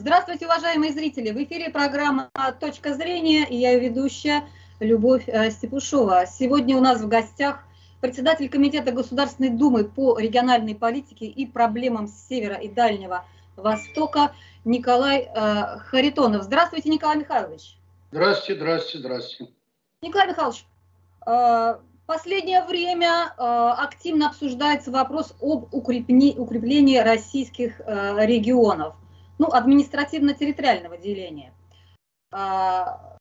Здравствуйте, уважаемые зрители! В эфире программа «Точка зрения» и я ведущая Любовь э, Степушова. Сегодня у нас в гостях председатель Комитета Государственной Думы по региональной политике и проблемам Севера и Дальнего Востока Николай э, Харитонов. Здравствуйте, Николай Михайлович. Здравствуйте, здравствуйте, здравствуйте. Николай Михайлович, э, последнее время активно обсуждается вопрос об укреплении, укреплении российских регионов – ну, административно-территориального деления. А,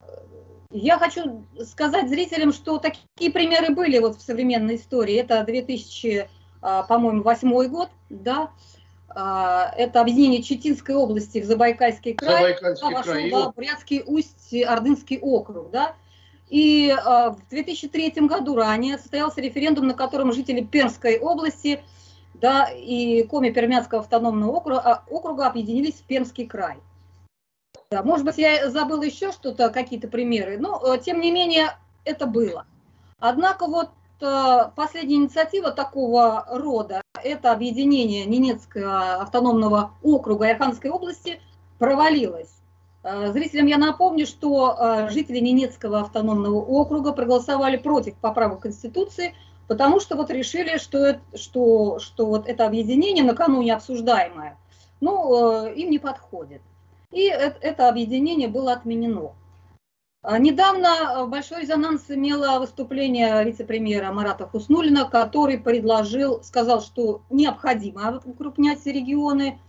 я хочу сказать зрителям, что такие примеры были вот в современной истории. Это 2000, а, по-моему, восьмой год, да, а, это объединение Читинской области в Забайкальский край, Забайкальский вошел край. Да, Брянский усть Ордынский округ, да. И в 2003 году ранее состоялся референдум, на котором жители Пермской области – да, и Коми Пермянского автономного округа, а, округа объединились в Пермский край. Да, может быть, я забыла еще что-то, какие-то примеры, но э, тем не менее это было. Однако вот э, последняя инициатива такого рода, это объединение Ненецкого автономного округа и Архангельской области, провалилась. Э, зрителям я напомню, что жители Ненецкого автономного округа проголосовали против поправок Конституции – Потому что вот решили, что, что, что вот это объединение накануне обсуждаемое, ну, э, им не подходит. И это, это объединение было отменено. А недавно э, большой резонанс имело выступление вице-премьера Марата Хуснулина, который предложил, сказал, что необходимо укрупнять регионы,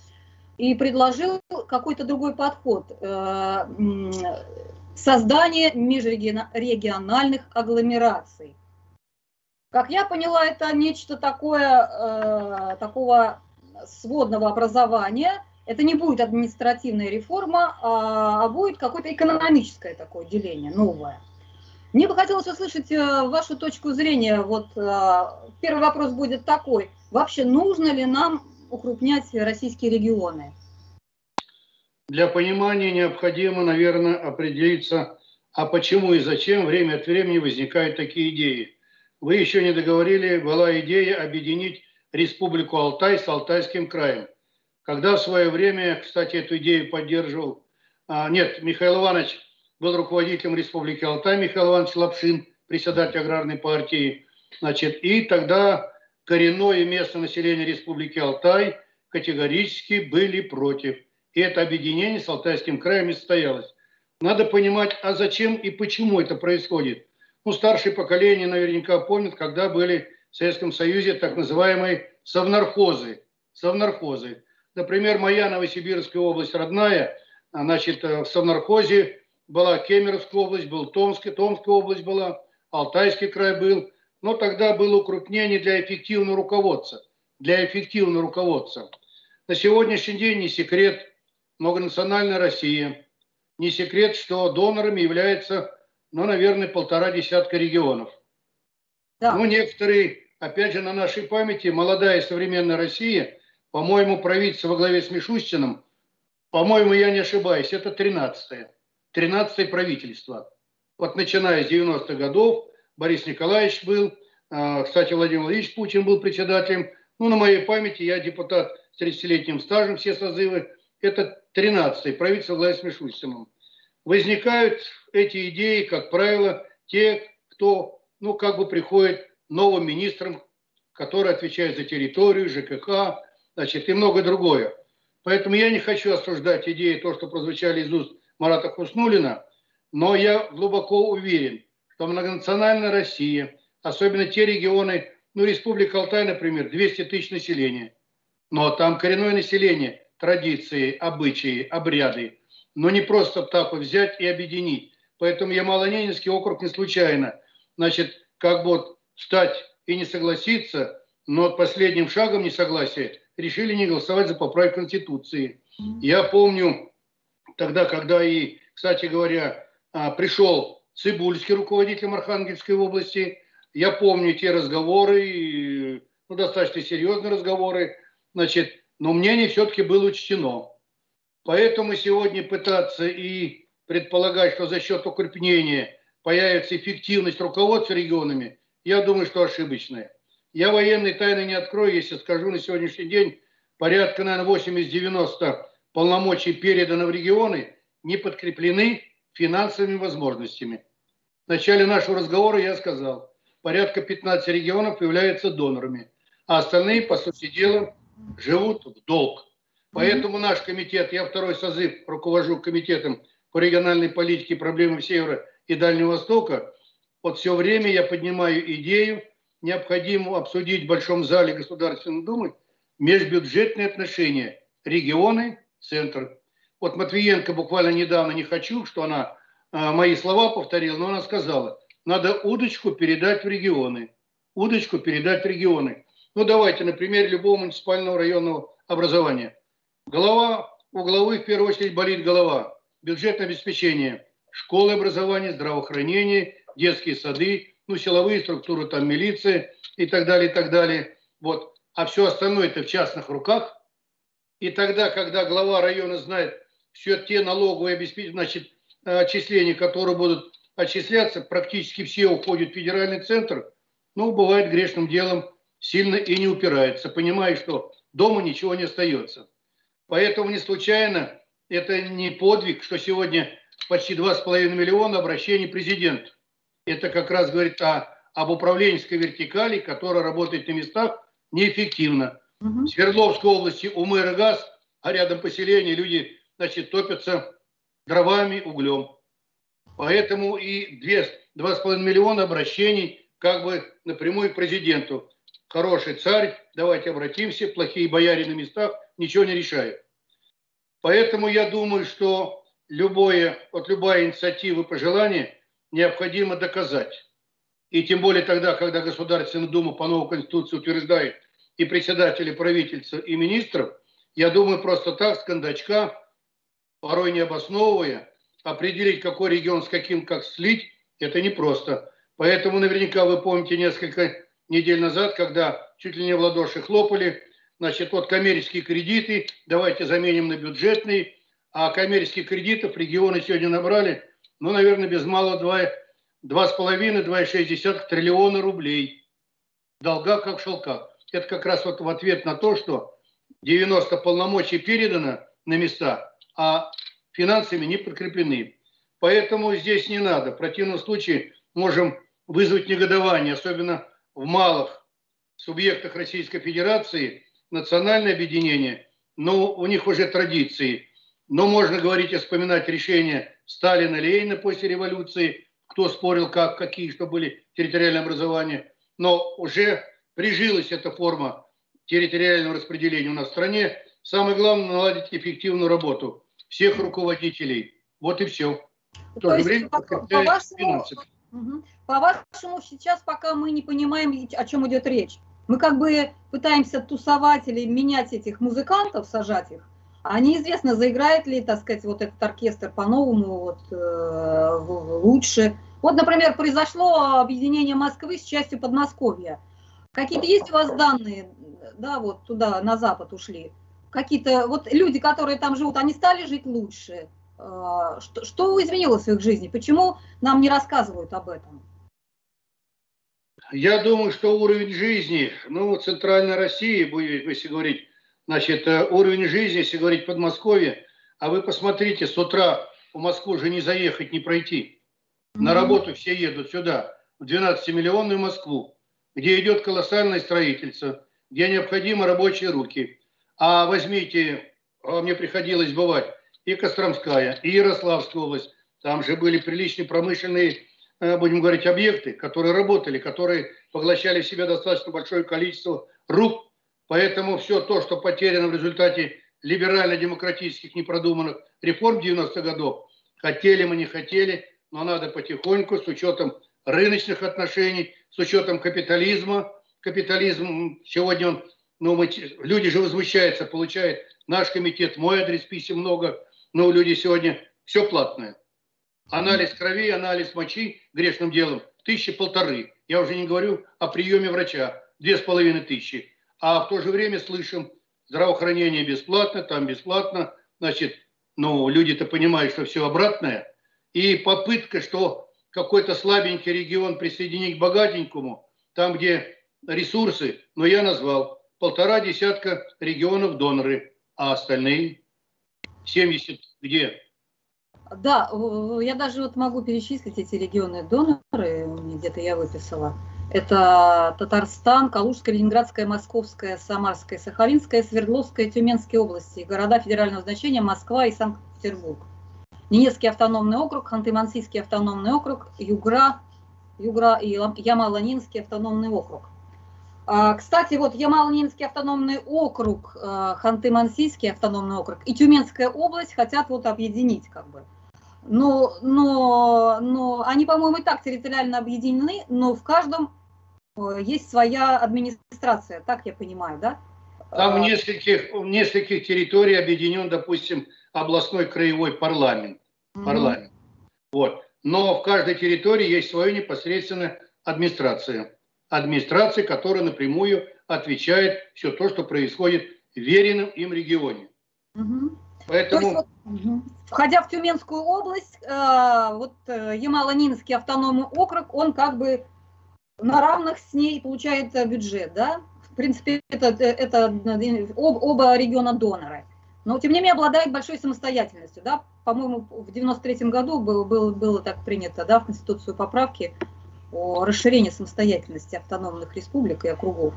и предложил какой-то другой подход э, – создание межрегиональных агломераций. Как я поняла, это нечто такое, э, такого сводного образования. Это не будет административная реформа, а, а будет какое-то экономическое такое деление, новое. Мне бы хотелось услышать э, вашу точку зрения. Вот э, первый вопрос будет такой. Вообще нужно ли нам укрупнять российские регионы? Для понимания необходимо, наверное, определиться, а почему и зачем время от времени возникают такие идеи вы еще не договорили, была идея объединить Республику Алтай с Алтайским краем. Когда в свое время, кстати, эту идею поддерживал, а, нет, Михаил Иванович был руководителем Республики Алтай, Михаил Иванович Лапшин, председатель аграрной партии, значит, и тогда коренное местное население Республики Алтай категорически были против. И это объединение с Алтайским краем не состоялось. Надо понимать, а зачем и почему это происходит ну, старшее поколение наверняка помнит, когда были в Советском Союзе так называемые совнархозы. Совнархозы. Например, моя Новосибирская область родная, значит, э, в совнархозе была Кемеровская область, был Томская, Томская область была, Алтайский край был. Но тогда было укрупнение для эффективного руководства. Для эффективного руководства. На сегодняшний день не секрет многонациональная Россия. Не секрет, что донорами является ну, наверное, полтора десятка регионов. Да. Ну, некоторые, опять же, на нашей памяти, молодая современная Россия, по-моему, правительство во главе с Мишустиным, по-моему, я не ошибаюсь, это 13-е. 13-е правительство. Вот начиная с 90-х годов, Борис Николаевич был, а, кстати, Владимир Владимирович Путин был председателем. Ну, на моей памяти, я депутат с 30-летним стажем, все созывы. Это 13-е правительство во главе с Мишустиным возникают эти идеи, как правило, те, кто, ну, как бы приходит новым министром, который отвечает за территорию, ЖКХ, значит, и многое другое. Поэтому я не хочу осуждать идеи, то, что прозвучали из уст Марата Хуснулина, но я глубоко уверен, что многонациональная Россия, особенно те регионы, ну, Республика Алтай, например, 200 тысяч населения, но там коренное население, традиции, обычаи, обряды, но не просто так вот взять и объединить. Поэтому я Малоненинский округ не случайно. Значит, как бы вот встать и не согласиться, но последним шагом несогласия решили не голосовать за поправку Конституции. Я помню тогда, когда и, кстати говоря, а, пришел Цибульский руководитель Архангельской области, я помню те разговоры, ну, достаточно серьезные разговоры, значит, но мнение все-таки было учтено. Поэтому сегодня пытаться и предполагать, что за счет укрепления появится эффективность руководства регионами, я думаю, что ошибочное. Я военной тайны не открою, если скажу на сегодняшний день, порядка, наверное, 80-90 полномочий передано в регионы, не подкреплены финансовыми возможностями. В начале нашего разговора я сказал, порядка 15 регионов являются донорами, а остальные, по сути дела, живут в долг. Поэтому наш комитет, я второй созыв руковожу комитетом по региональной политике и проблемам Севера и Дальнего Востока, вот все время я поднимаю идею, необходимо обсудить в Большом зале Государственной Думы межбюджетные отношения регионы, центр. Вот Матвиенко буквально недавно, не хочу, что она э, мои слова повторила, но она сказала, надо удочку передать в регионы. Удочку передать в регионы. Ну давайте на примере любого муниципального районного образования. Голова, у главы в первую очередь болит голова. Бюджетное обеспечение, школы образования, здравоохранение, детские сады, ну силовые структуры, там милиция и так далее, и так далее. Вот. А все остальное это в частных руках. И тогда, когда глава района знает все те налоговые обеспечения, значит, отчисления, которые будут отчисляться, практически все уходят в федеральный центр, ну, бывает грешным делом сильно и не упирается, понимая, что дома ничего не остается. Поэтому не случайно это не подвиг, что сегодня почти 2,5 миллиона обращений президент. Это как раз говорит о, об управленческой вертикали, которая работает на местах неэффективно. Угу. В Свердловской области у мэра газ, а рядом поселение, люди значит, топятся дровами, углем. Поэтому и 2,5 миллиона обращений как бы напрямую к президенту. Хороший царь, давайте обратимся, плохие бояре на местах – ничего не решает. Поэтому я думаю, что любое, вот любая инициатива и пожелание необходимо доказать. И тем более тогда, когда Государственная Дума по новой Конституции утверждает и председателя правительства, и министров, я думаю, просто так, с кондачка, порой не обосновывая, определить, какой регион с каким как слить, это непросто. Поэтому наверняка вы помните несколько недель назад, когда чуть ли не в ладоши хлопали, Значит, вот коммерческие кредиты, давайте заменим на бюджетные, а коммерческих кредитов регионы сегодня набрали, ну, наверное, без малого 2,5-2,6 триллиона рублей. Долга как в шелках. Это как раз вот в ответ на то, что 90 полномочий передано на места, а финансами не подкреплены. Поэтому здесь не надо. В противном случае можем вызвать негодование, особенно в малых субъектах Российской Федерации – национальное объединение, но у них уже традиции. Но можно говорить и вспоминать решения Сталина, Ленина после революции, кто спорил, как, какие, что были территориальные образования. Но уже прижилась эта форма территориального распределения у нас в стране. Самое главное – наладить эффективную работу всех руководителей. Вот и все. В то, то время по, по, вашему, по вашему, сейчас пока мы не понимаем, о чем идет речь. Мы как бы пытаемся тусовать или менять этих музыкантов, сажать их, а неизвестно, заиграет ли, так сказать, вот этот оркестр по-новому, вот, э, лучше. Вот, например, произошло объединение Москвы с частью Подмосковья. Какие-то есть у вас данные, да, вот туда, на запад ушли? Какие-то, вот люди, которые там живут, они стали жить лучше? Э, что, что изменилось в их жизни? Почему нам не рассказывают об этом? Я думаю, что уровень жизни, ну, центральной России, будет, если говорить, значит, э, уровень жизни, если говорить Подмосковье, а вы посмотрите, с утра в Москву уже не заехать, не пройти. На работу все едут сюда, в 12-миллионную Москву, где идет колоссальное строительство, где необходимы рабочие руки. А возьмите, а мне приходилось бывать, и Костромская, и Ярославская область, там же были приличные промышленные будем говорить, объекты, которые работали, которые поглощали в себя достаточно большое количество рук. Поэтому все то, что потеряно в результате либерально-демократических непродуманных реформ 90-х годов, хотели мы, не хотели, но надо потихоньку, с учетом рыночных отношений, с учетом капитализма. Капитализм сегодня, он, ну, мы, люди же возмущаются, получает наш комитет, мой адрес писем много, но люди сегодня все платное. Анализ крови, анализ мочи грешным делом тысячи полторы. Я уже не говорю о приеме врача, две с половиной тысячи. А в то же время слышим, здравоохранение бесплатно, там бесплатно. Значит, ну, люди-то понимают, что все обратное. И попытка, что какой-то слабенький регион присоединить к богатенькому, там, где ресурсы, но я назвал полтора десятка регионов доноры, а остальные 70 где? Да, я даже вот могу перечислить эти регионы доноры, где-то я выписала. Это Татарстан, Калужская, Ленинградская, Московская, Самарская, Сахалинская, Свердловская, Тюменские области, города федерального значения Москва и Санкт-Петербург. Ненецкий автономный округ, Ханты-Мансийский автономный округ, Югра, Югра и Ямало-Ненецкий автономный округ. А, кстати, вот Ямало-Ненецкий автономный округ, а, Ханты-Мансийский автономный округ и Тюменская область хотят вот объединить как бы. Но, но, но они, по-моему, и так территориально объединены, но в каждом э, есть своя администрация, так я понимаю, да? Там в а, нескольких, в нескольких территорий объединен, допустим, областной краевой парламент. Mm-hmm. парламент. Вот. Но в каждой территории есть своя непосредственная администрация. Администрация, которая напрямую отвечает все то, что происходит в веренном им регионе. Mm-hmm. Поэтому... Входя в Тюменскую область, э, вот э, Ямало-Нинский автономный округ, он как бы на равных с ней получает бюджет, да? В принципе, это, это об, оба региона доноры. Но, тем не менее, обладает большой самостоятельностью, да? По-моему, в 93 году было, было, было так принято, да, в Конституцию поправки о расширении самостоятельности автономных республик и округов.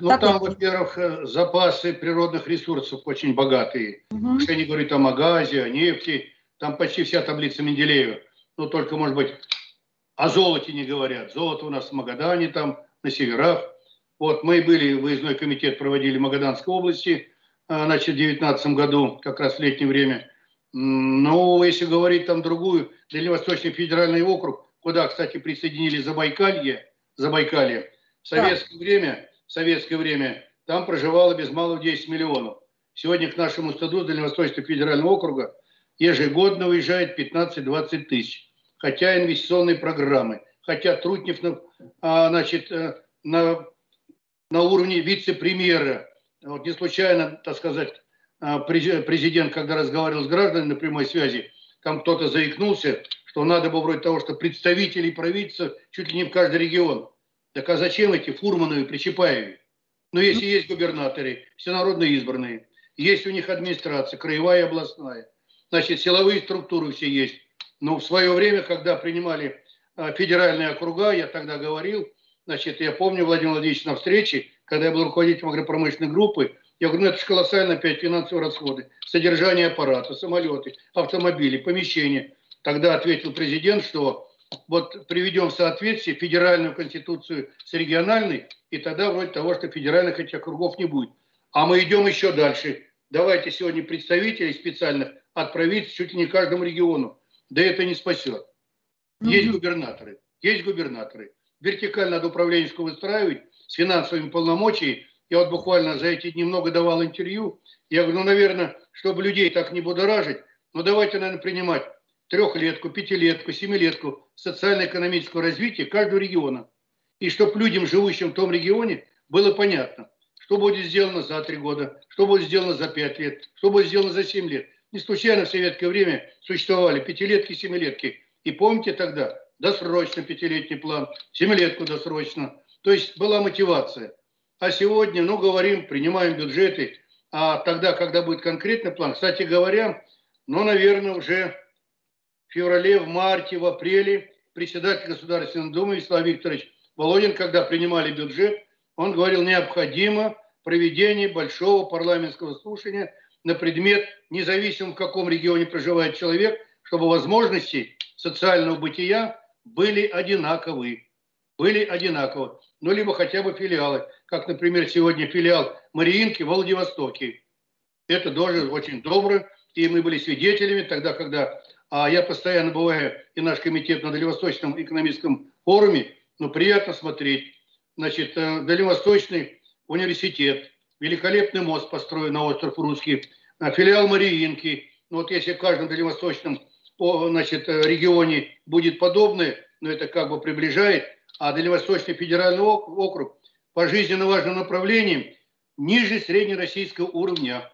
Ну, так там, во-первых, э, запасы природных ресурсов очень богатые. Угу. Что они говорят там о газе, о нефти. Там почти вся таблица Менделеева. Ну, только, может быть, о золоте не говорят. Золото у нас в Магадане, там, на северах. Вот, мы были, выездной комитет проводили в Магаданской области, э, значит, в 2019 году, как раз в летнее время. Но если говорить там другую, Дальневосточный федеральный округ, куда, кстати, присоединили Забайкалье, Забайкалье, в советское да. время в советское время, там проживало без малого 10 миллионов. Сегодня к нашему стаду Дальневосточного федерального округа ежегодно уезжает 15-20 тысяч. Хотя инвестиционные программы, хотя Трутнев а, значит, э, на, на уровне вице-премьера. Вот не случайно, так сказать, а, президент, когда разговаривал с гражданами на прямой связи, там кто-то заикнулся, что надо бы вроде того, что представителей правительства чуть ли не в каждый регион. Так а зачем эти Фурмановы и Причепаевы? Ну, если есть губернаторы, всенародно избранные, есть у них администрация, краевая и областная, значит, силовые структуры все есть. Но в свое время, когда принимали а, федеральные округа, я тогда говорил, значит, я помню Владимир Владимирович на встрече, когда я был руководителем агропромышленной группы, я говорю, ну это же колоссально опять финансовые расходы, содержание аппарата, самолеты, автомобили, помещения. Тогда ответил президент, что вот приведем в соответствие федеральную конституцию с региональной, и тогда вроде того, что федеральных этих округов не будет. А мы идем еще дальше. Давайте сегодня представителей специальных отправить чуть ли не каждому региону. Да это не спасет. Есть губернаторы, есть губернаторы. Вертикально надо управленческую выстраивать с финансовыми полномочиями. Я вот буквально за эти дни много давал интервью. Я говорю, ну, наверное, чтобы людей так не будоражить, ну, давайте, наверное, принимать трехлетку, пятилетку, семилетку социально-экономического развития каждого региона. И чтобы людям, живущим в том регионе, было понятно, что будет сделано за три года, что будет сделано за пять лет, что будет сделано за семь лет. Не случайно в советское время существовали пятилетки, семилетки. И помните тогда, досрочно пятилетний план, семилетку досрочно. То есть была мотивация. А сегодня, ну, говорим, принимаем бюджеты, а тогда, когда будет конкретный план, кстати говоря, ну, наверное, уже феврале, в марте, в апреле председатель Государственной Думы Вячеслав Викторович Володин, когда принимали бюджет, он говорил, необходимо проведение большого парламентского слушания на предмет, независимо в каком регионе проживает человек, чтобы возможности социального бытия были одинаковы. Были одинаковы. Ну, либо хотя бы филиалы. Как, например, сегодня филиал Мариинки в Владивостоке. Это тоже очень добро. И мы были свидетелями тогда, когда а я постоянно бываю и наш комитет на Дальневосточном экономическом форуме, но приятно смотреть. Значит, э, Дальневосточный университет, великолепный мост построен на остров Русский, э, филиал Мариинки. Ну, вот если в каждом дальневосточном значит, э, регионе будет подобное, но это как бы приближает, а Дальневосточный федеральный округ по жизненно важным направлениям ниже среднероссийского уровня.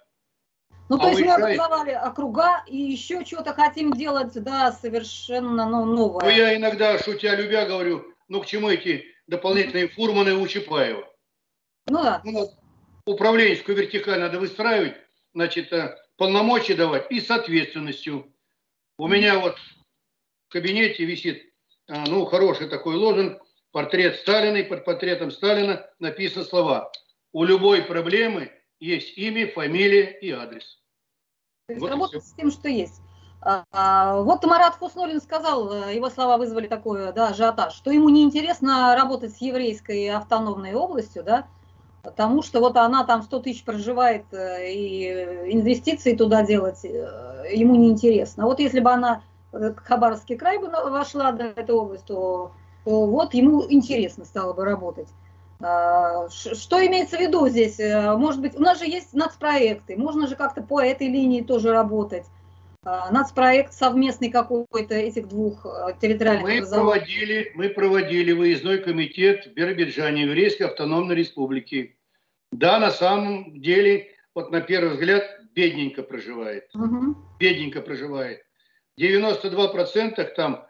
Ну, то а есть мы образовали округа и еще что-то хотим делать, да, совершенно ну, новое. Ну, я иногда, шутя, любя, говорю, ну, к чему эти дополнительные фурманы у Чапаева? Ну, да. Ну, управленческую вертикаль надо выстраивать, значит, э, полномочия давать и с ответственностью. У меня вот в кабинете висит, а, ну, хороший такой лозунг, портрет Сталина, и под портретом Сталина написаны слова «У любой проблемы есть имя, фамилия и адрес». То есть вот работать с тем, что есть. А, а, вот Марат Хуснулин сказал, э, его слова вызвали такой да, ажиотаж, что ему неинтересно работать с еврейской автономной областью, да, потому что вот она там 100 тысяч проживает, э, и инвестиции туда делать э, ему неинтересно. Вот если бы она, Хабаровский край бы вошла в эту область, то, то вот ему интересно стало бы работать. А, что имеется в виду здесь? Может быть, у нас же есть нацпроекты, можно же как-то по этой линии тоже работать. А, нацпроект совместный какой-то этих двух э, территориальных мы проводили, мы проводили выездной комитет в Биробиджане, Еврейской автономной республики. Да, на самом деле, вот на первый взгляд, бедненько проживает. Угу. Бедненько проживает. 92% там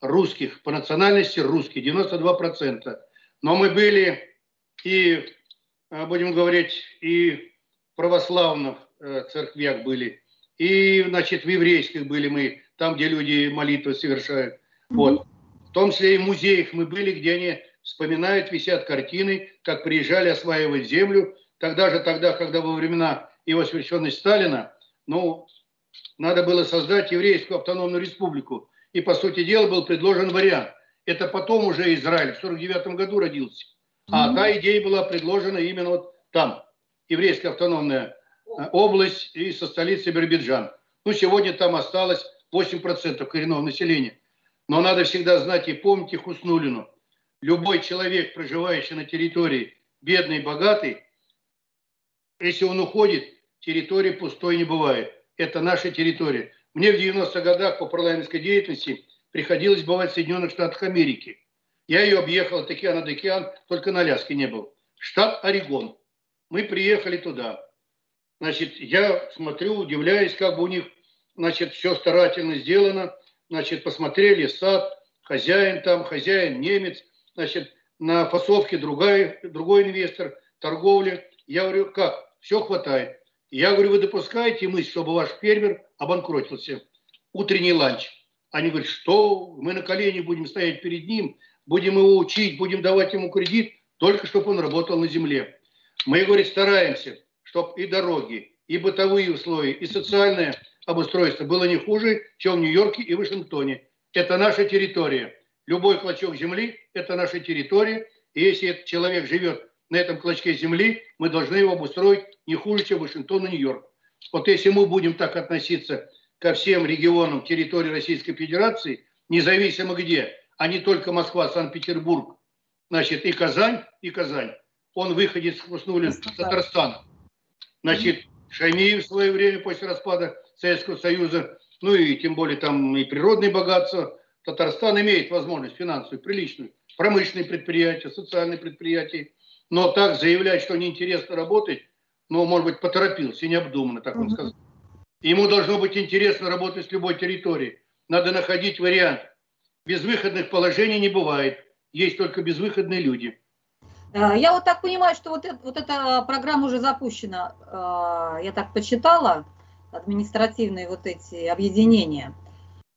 русских, по национальности русские, 92%. Но мы были и, э, будем говорить, и православных э, церквях были, и, значит, в еврейских были мы, там, где люди молитвы совершают. Вот. В том числе и в музеях мы были, где они вспоминают, висят картины, как приезжали осваивать землю. Тогда же, тогда, когда во времена его священности Сталина, ну, надо было создать еврейскую автономную республику. И, по сути дела, был предложен вариант. Это потом уже Израиль в 49 году родился. А та идея была предложена именно вот там, еврейская автономная Э, область и со столицы Биробиджан. Ну, сегодня там осталось 8% коренного населения. Но надо всегда знать и помнить Хуснулину. Любой человек, проживающий на территории бедный и богатый, если он уходит, территории пустой не бывает. Это наша территория. Мне в 90-х годах по парламентской деятельности приходилось бывать в Соединенных Штатах Америки. Я ее объехал от океана до океана, только на Аляске не был. Штат Орегон. Мы приехали туда. Значит, я смотрю, удивляюсь, как бы у них, значит, все старательно сделано. Значит, посмотрели сад, хозяин там, хозяин немец, значит, на фасовке другая, другой инвестор, торговля. Я говорю, как? Все хватает. Я говорю, вы допускаете мысль, чтобы ваш фермер обанкротился? Утренний ланч. Они говорят, что мы на колени будем стоять перед ним, будем его учить, будем давать ему кредит, только чтобы он работал на земле. Мы, говорит, стараемся чтобы и дороги, и бытовые условия, и социальное обустройство было не хуже, чем в Нью-Йорке и Вашингтоне. Это наша территория. Любой клочок земли – это наша территория. И если этот человек живет на этом клочке земли, мы должны его обустроить не хуже, чем Вашингтон и Нью-Йорк. Вот если мы будем так относиться ко всем регионам территории Российской Федерации, независимо где, а не только Москва, Санкт-Петербург, значит, и Казань, и Казань. Он выходит с Татарстана. Значит, Шаймиев в свое время после распада Советского Союза, ну и тем более там и природные богатства, Татарстан имеет возможность финансовую, приличную, промышленные предприятия, социальные предприятия, но так заявлять, что неинтересно работать, ну, может быть, поторопился, необдуманно, так он сказал. Ему должно быть интересно работать с любой территорией. Надо находить вариант. Безвыходных положений не бывает. Есть только безвыходные люди. Я вот так понимаю, что вот, это, вот эта программа уже запущена, э, я так почитала, административные вот эти объединения.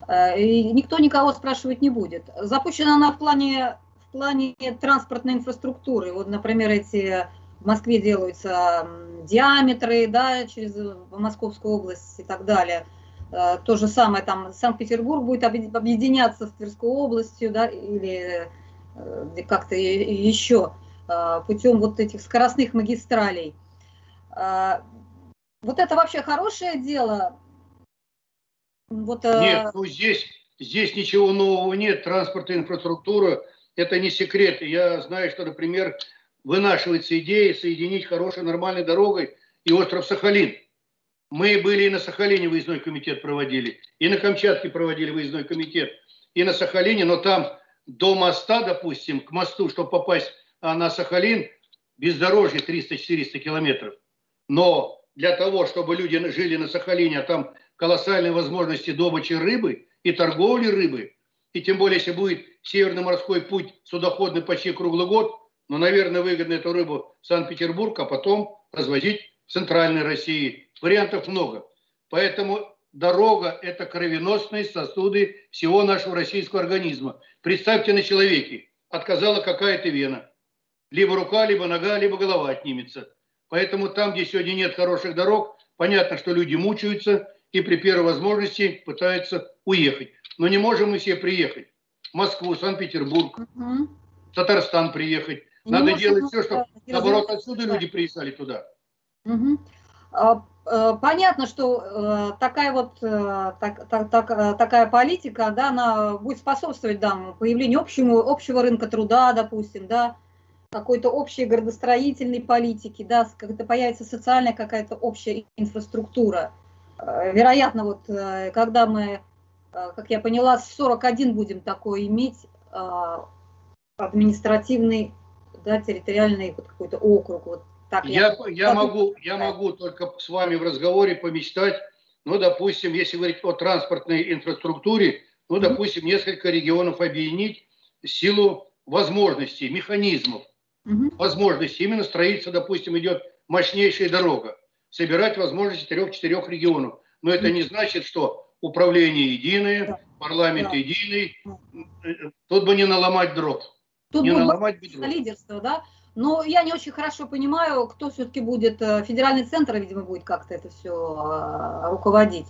Э, и никто никого спрашивать не будет. Запущена она в плане, в плане транспортной инфраструктуры. Вот, например, эти в Москве делаются диаметры, да, через Московскую область и так далее. То же самое там Санкт-Петербург будет объединяться с Тверской областью, да, или как-то еще. А, путем вот этих скоростных магистралей. Вот это вообще хорошее дело? Вот, нет, ну здесь, здесь ничего нового нет. Транспортная инфраструктура – это не секрет. Я знаю, что, например, вынашивается идея соединить хорошей нормальной дорогой и остров Сахалин. Мы были и на Сахалине выездной комитет проводили, и на Камчатке проводили выездной комитет, и на Сахалине, но там до моста, допустим, к мосту, чтобы попасть а на Сахалин бездорожье 300-400 километров. Но для того, чтобы люди жили на Сахалине, а там колоссальные возможности добычи рыбы и торговли рыбы, и тем более, если будет Северный морской путь судоходный почти круглый год, но, наверное, выгодно эту рыбу в Санкт-Петербург, а потом развозить в Центральной России. Вариантов много. Поэтому дорога – это кровеносные сосуды всего нашего российского организма. Представьте на человеке, отказала какая-то вена. Либо рука, либо нога, либо голова отнимется. Поэтому там, где сегодня нет хороших дорог, понятно, что люди мучаются и при первой возможности пытаются уехать. Но не можем мы все приехать. В Москву, Санкт-Петербург, угу. Татарстан приехать. Надо делать все, чтобы, наоборот, отсюда люди приезжали туда. Угу. Понятно, что э, такая вот э, так, так, так, такая политика, да, она будет способствовать да, появлению общему, общего рынка труда, допустим, да, какой-то общей градостроительной политики, да, когда появится социальная какая-то общая инфраструктура. Вероятно, вот когда мы, как я поняла, 41 будем такое иметь административный, да, территориальный вот какой-то округ, вот так, я, я, я, могу, я могу только с вами в разговоре помечтать, ну, допустим, если говорить о транспортной инфраструктуре, ну, допустим, несколько регионов объединить в силу возможностей, механизмов, угу. возможностей. Именно строится, допустим, идет мощнейшая дорога. Собирать возможности трех-четырех регионов. Но это не значит, что управление единое, парламент единый. Тут бы не наломать дров. Тут не наломать лидерство, да? Но я не очень хорошо понимаю, кто все-таки будет, э, федеральный центр, видимо, будет как-то это все а, руководить.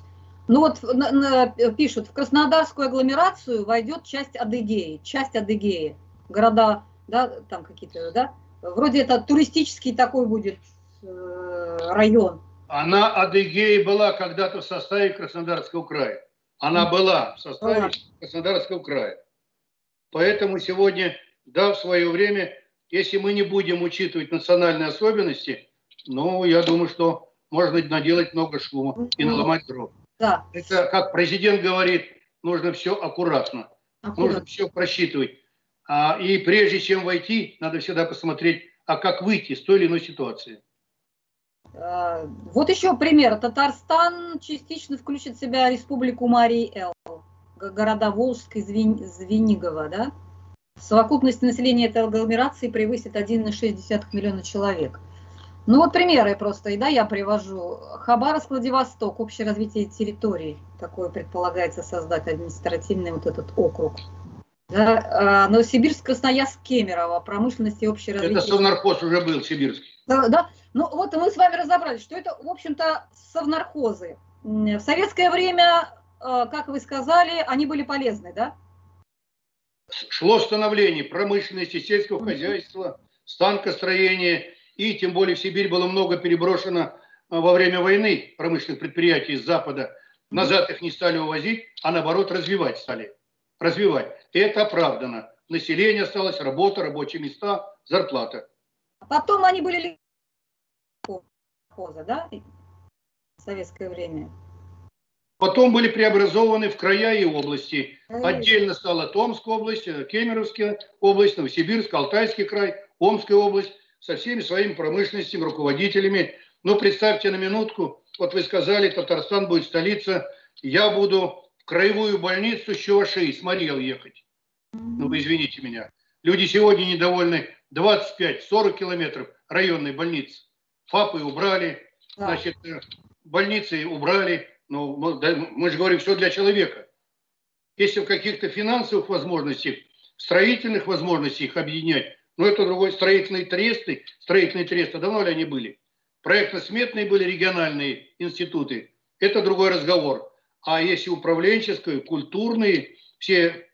Ну вот на, на, пишут, в Краснодарскую агломерацию войдет часть Адыгеи, часть Адыгеи, города, да, там какие-то, да, вроде это туристический такой будет э, район. Она Адыгея была когда-то в составе Краснодарского края. Она была в составе Краснодарского края. Поэтому сегодня, да, в свое время если мы не будем учитывать национальные особенности, ну, я думаю, что можно наделать много шума и наломать дров. Да. Это, как президент говорит, нужно все аккуратно, аккуратно. нужно все просчитывать. А, и прежде чем войти, надо всегда посмотреть, а как выйти из той или иной ситуации. А, вот еще пример. Татарстан частично включит в себя республику Марии Эл, города Волжск и Звенигово, да? Совокупность населения этой агломерации превысит 1,6 миллиона человек. Ну вот примеры просто, и да, я привожу. Хабаровск, Владивосток, общее развитие территорий. Такое предполагается создать административный вот этот округ. Да, а, Новосибирск, Красноярск, Кемерово, промышленность и общее развитие. Это совнархоз уже был сибирский. Да, да, ну вот мы с вами разобрались, что это, в общем-то, совнархозы. В советское время, а, как вы сказали, они были полезны, да? Шло становление промышленности, сельского хозяйства, станкостроения, и тем более в Сибирь было много переброшено а, во время войны промышленных предприятий из Запада. Назад их не стали увозить, а наоборот развивать стали. Развивать. И это оправдано. Население осталось, работа, рабочие места, зарплата. Потом они были да, в советское время. Потом были преобразованы в края и области. Отдельно стала Томская область, э, Кемеровская область, Новосибирск, Алтайский край, Омская область со всеми своими промышленностями, руководителями. Но представьте на минутку, вот вы сказали, Татарстан будет столица, я буду в краевую больницу Чувашии, с Мариэл ехать. Ну, вы извините меня. Люди сегодня недовольны 25-40 километров районной больницы. ФАПы убрали, значит, э, больницы убрали, ну, мы же говорим, все для человека. Если в каких-то финансовых возможностях, строительных возможностях их объединять, ну, это другой строительные тресты, строительные тресты, давно ли они были? Проектно-сметные были региональные институты, это другой разговор. А если управленческие, культурные, все,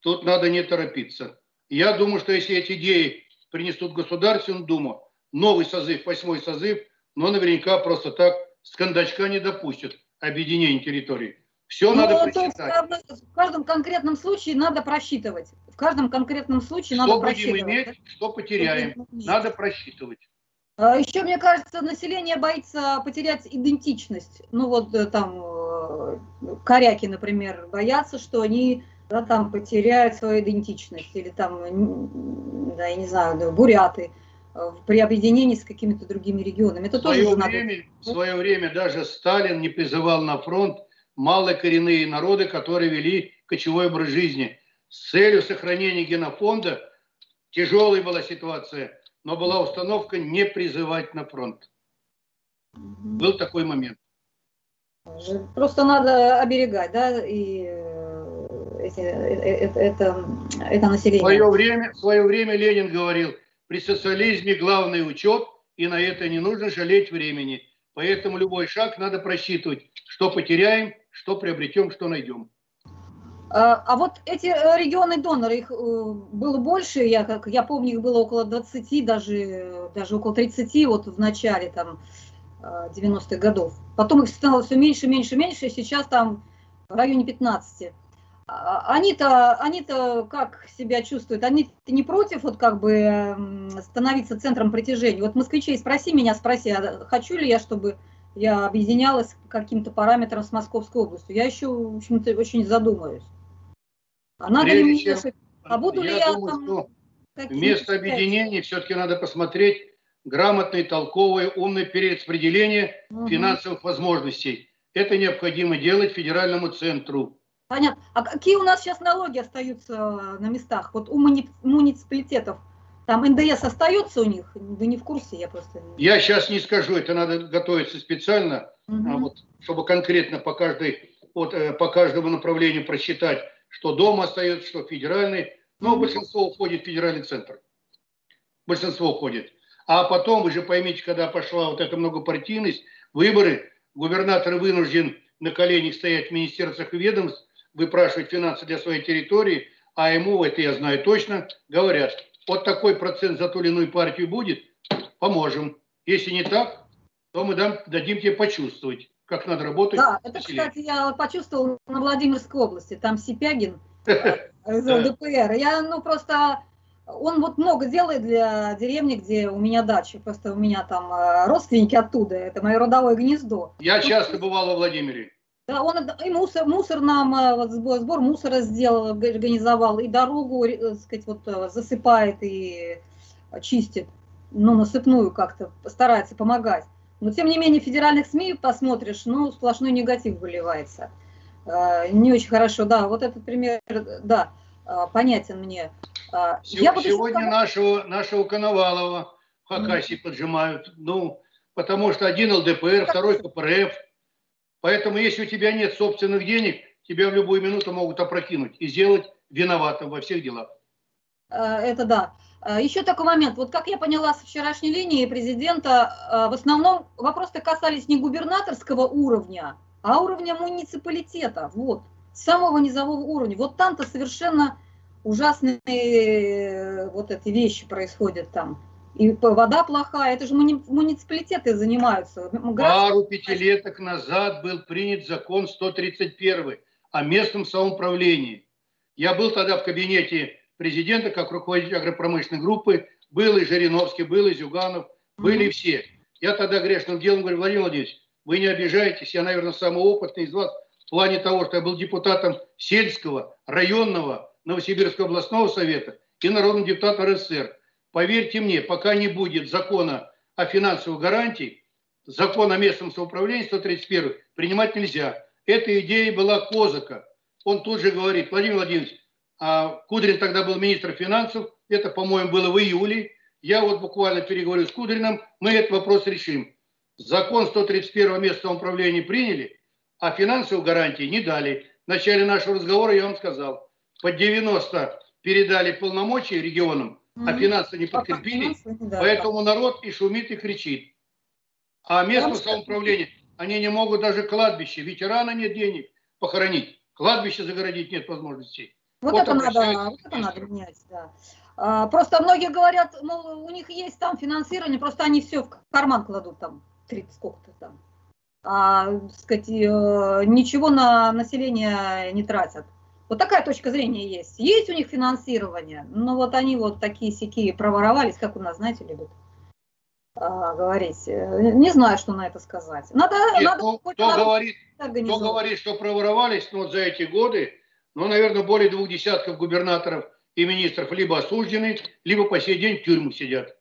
тут надо не торопиться. Я думаю, что если эти идеи принесут Государственную Думу, новый созыв, восьмой созыв, но наверняка просто так с кондачка не допустят объединение территорий. Все ну, надо просчитать. В каждом конкретном случае надо просчитывать. В каждом конкретном случае что надо просчитывать. Что будем иметь, что потеряем. Надо просчитывать. Еще, мне кажется, население боится потерять идентичность. Ну вот э, там э, коряки, например, боятся, что они да, там потеряют свою идентичность. Или там, да, я не знаю, буряты при объединении с какими-то другими регионами. Это в свое тоже время, надо... В свое время даже Сталин не призывал на фронт малокоренные народы, которые вели кочевой образ жизни. С целью сохранения генофонда тяжелая была ситуация, но была установка не призывать на фронт. Был такой момент. Просто надо оберегать, да, и э, эти, это, это, это население. В свое, время, в свое время Ленин говорил, при социализме главный учет, и на это не нужно жалеть времени. Поэтому любой шаг надо просчитывать, что потеряем, что приобретем, что найдем. А, а вот эти э, регионы доноры, их э, было больше, я, как, я помню, их было около 20, даже, даже около 30 вот в начале там 90-х годов. Потом их стало все меньше, меньше, меньше, и сейчас там в районе 15. А, они-то они как себя чувствуют? Они не против вот как бы становиться центром притяжения? Вот москвичей спроси меня, спроси, а хочу ли я, чтобы я объединялась каким-то параметром с Московской областью? Я еще, в общем-то, очень задумаюсь. А надо Прежде ли мне, чем, а буду я ли я думаю, там... Что вместо объединения все-таки надо посмотреть грамотное, толковое, умное перераспределение угу. финансовых возможностей. Это необходимо делать федеральному центру. Понятно. А какие у нас сейчас налоги остаются на местах? Вот у муниципалитетов там НДС остается у них? Вы не в курсе, я просто... Я сейчас не скажу, это надо готовиться специально, угу. вот, чтобы конкретно по, каждой, вот, э, по каждому направлению просчитать, что дома остается, что федеральный. Но угу. большинство уходит в федеральный центр. Большинство уходит. А потом, вы же поймите, когда пошла вот эта многопартийность, выборы, губернатор вынужден на коленях стоять в министерствах и ведомств, выпрашивать финансы для своей территории, а ему, это я знаю точно, говорят, вот такой процент за ту или иную партию будет, поможем. Если не так, то мы дам, дадим тебе почувствовать, как надо работать. Да, это, кстати, я почувствовал на Владимирской области, там Сипягин из ЛДПР. Я, ну, просто он вот много делает для деревни, где у меня дача. Просто у меня там э, родственники оттуда. Это мое родовое гнездо. Я вот, часто бывал во Владимире. Да, он и мусор, мусор нам, э, вот, сбор, мусора сделал, организовал, и дорогу, так э, сказать, вот засыпает и чистит. Ну, насыпную как-то, старается помогать. Но, тем не менее, федеральных СМИ посмотришь, ну, сплошной негатив выливается. Не очень хорошо, да, вот этот пример, да, понятен мне. Я Сегодня буду... нашего, нашего Коновалова в Хакасии mm. поджимают. Ну, потому что один ЛДПР, второй КПРФ. Поэтому, если у тебя нет собственных денег, тебя в любую минуту могут опрокинуть и сделать виноватым во всех делах. А, это да. А, Еще такой момент. Вот как я поняла со вчерашней линии президента, в основном вопросы касались не губернаторского уровня, а уровня муниципалитета. Вот. Самого низового уровня. Вот там-то совершенно ужасные э, вот эти вещи происходят там. И вода плохая, это же муниципалитеты занимаются. Пару пятилеток назад был принят закон 131 о местном самоуправлении. Я был тогда в кабинете президента, как руководитель агропромышленной группы, был и Жириновский, был и Зюганов, были mm-hmm. все. Я тогда грешным делом говорю, Владимир Владимирович, вы не обижаетесь, я, наверное, самый опытный из вас в плане того, что я был депутатом сельского, районного, Новосибирского областного совета и народным депутатом РСФСР. Поверьте мне, пока не будет закона о финансовых гарантиях, закон о местном самоуправлении 131 принимать нельзя. Эта идея была Козака. Он тут же говорит, Владимир Владимирович, а Кудрин тогда был министр финансов, это, по-моему, было в июле. Я вот буквально переговорю с Кудриным, мы этот вопрос решим. Закон 131 местного управления приняли, а финансовые гарантии не дали. В начале нашего разговора я вам сказал, по 90 передали полномочия регионам. А финансы не подкрепили, финансы, да, поэтому да. народ и шумит, и кричит. А местное самоуправление, они не могут даже кладбище, ветерана нет денег похоронить, кладбище загородить нет возможностей. Вот, вот это надо, вот это надо менять, да. А, просто многие говорят, мол, у них есть там финансирование, просто они все в карман кладут там, 30 сколько-то там. А, сказать, э, ничего на население не тратят. Вот такая точка зрения есть. Есть у них финансирование, но вот они вот такие сякие проворовались, как у нас, знаете, любят а, говорить. Не знаю, что на это сказать. Надо, Нет, надо ну, кто, надо говорит, кто говорит, что проворовались, ну, вот за эти годы, ну, наверное, более двух десятков губернаторов и министров либо осуждены, либо по сей день в тюрьму сидят.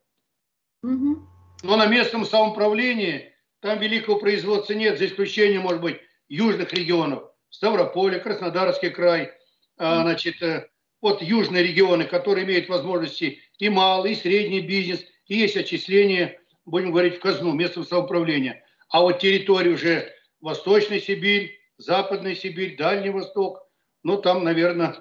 Угу. Но на местном самоуправлении там великого производства нет, за исключением, может быть, южных регионов. Ставрополе, Краснодарский край, а, значит, э, вот южные регионы, которые имеют возможности и малый, и средний бизнес, и есть отчисления, будем говорить, в казну, местного самоуправления. А вот территории уже Восточная Сибирь, Западная Сибирь, Дальний Восток. Ну, там, наверное,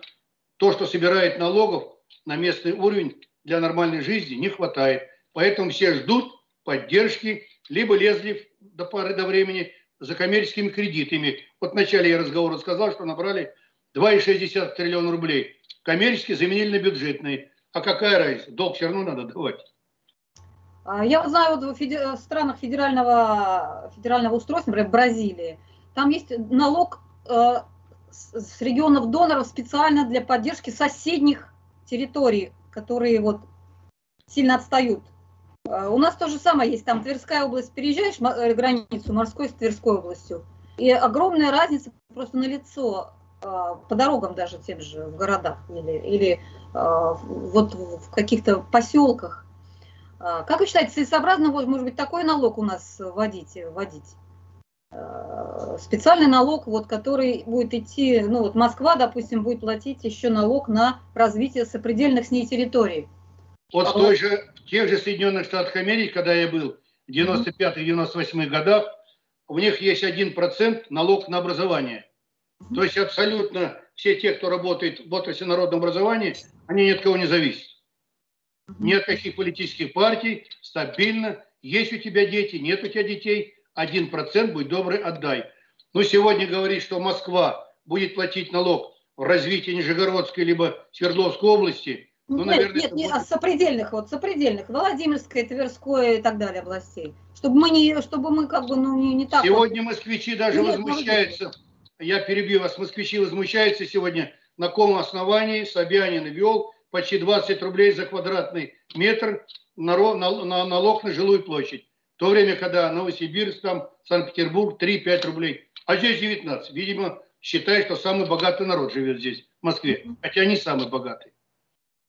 то, что собирает налогов на местный уровень для нормальной жизни, не хватает. Поэтому все ждут поддержки, либо лезли до поры до времени за коммерческими кредитами. Вот в начале я разговора сказал, что набрали 2,6 триллиона рублей. Коммерческие заменили на бюджетные. А какая разница? Долг все равно надо давать. А, я знаю, вот в странах федерального, федерального устройства, например, в Бразилии, там есть налог э, с регионов доноров специально для поддержки соседних территорий, которые вот сильно отстают. А, у нас то же самое есть, там Тверская область, переезжаешь э, границу морской с Тверской областью, и огромная разница просто на лицо а, по дорогам даже тем же в городах или, или а, вот в каких-то поселках. Как вы считаете, целесообразно, может быть, такой налог у нас вводить? вводить? Специальный налог, вот, который будет идти, ну вот Москва, допустим, будет платить еще налог на развитие сопредельных с ней территорий. Вот в, той же, в тех же Соединенных Штатах Америки, когда я был в 95-98 годах, у них есть 1% налог на образование. То есть абсолютно все те, кто работает в отрасли народного образования, они ни от кого не зависят. Ни от каких политических партий, стабильно. Есть у тебя дети, нет у тебя детей, 1% будь добрый, отдай. Но сегодня говорить, что Москва будет платить налог в развитии Нижегородской либо Свердловской области – ну, наверное, нет, нет, не, а сопредельных, вот сопредельных, Владимирской, Тверской и так далее областей. Чтобы мы не, чтобы мы как бы, ну, не, не так. Сегодня вот... москвичи даже нет, возмущаются, я перебью вас, москвичи возмущаются сегодня, на каком основании Собянин ввел почти 20 рублей за квадратный метр на, на, на налог на жилую площадь. В то время, когда Новосибирск, там, Санкт-Петербург 3-5 рублей, а здесь 19. Видимо, считает, что самый богатый народ живет здесь, в Москве, хотя не самый богатый.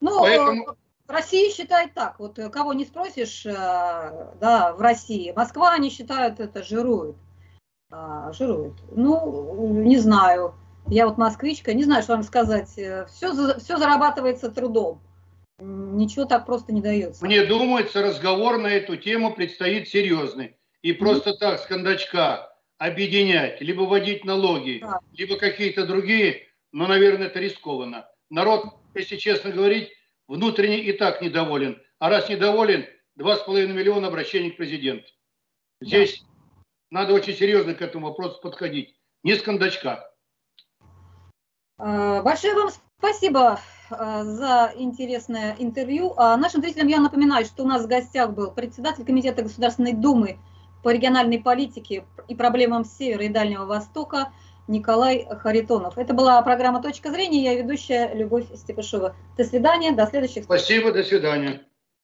Ну, Поэтому... Россия считает так, вот э, кого не спросишь, э, да, в России, Москва, они считают это жирует. А, жирует. Ну, не знаю, я вот москвичка, не знаю, что вам сказать. Все, все зарабатывается трудом. Ничего так просто не дается. Мне думается, разговор на эту тему предстоит серьезный. И просто mm-hmm. так с кондачка объединять, либо вводить налоги, да. либо какие-то другие, но, наверное, это рискованно. Народ если честно говорить, внутренне и так недоволен. А раз недоволен, 2,5 миллиона обращений к президенту. Здесь да. надо очень серьезно к этому вопросу подходить. Не с кондачка. А, большое вам спасибо а, за интересное интервью. А нашим зрителям я напоминаю, что у нас в гостях был председатель Комитета Государственной Думы по региональной политике и проблемам Севера и Дальнего Востока Николай Харитонов. Это была программа «Точка зрения». Я ведущая Любовь Степышева. До свидания, до следующих встреч. Спасибо, до свидания.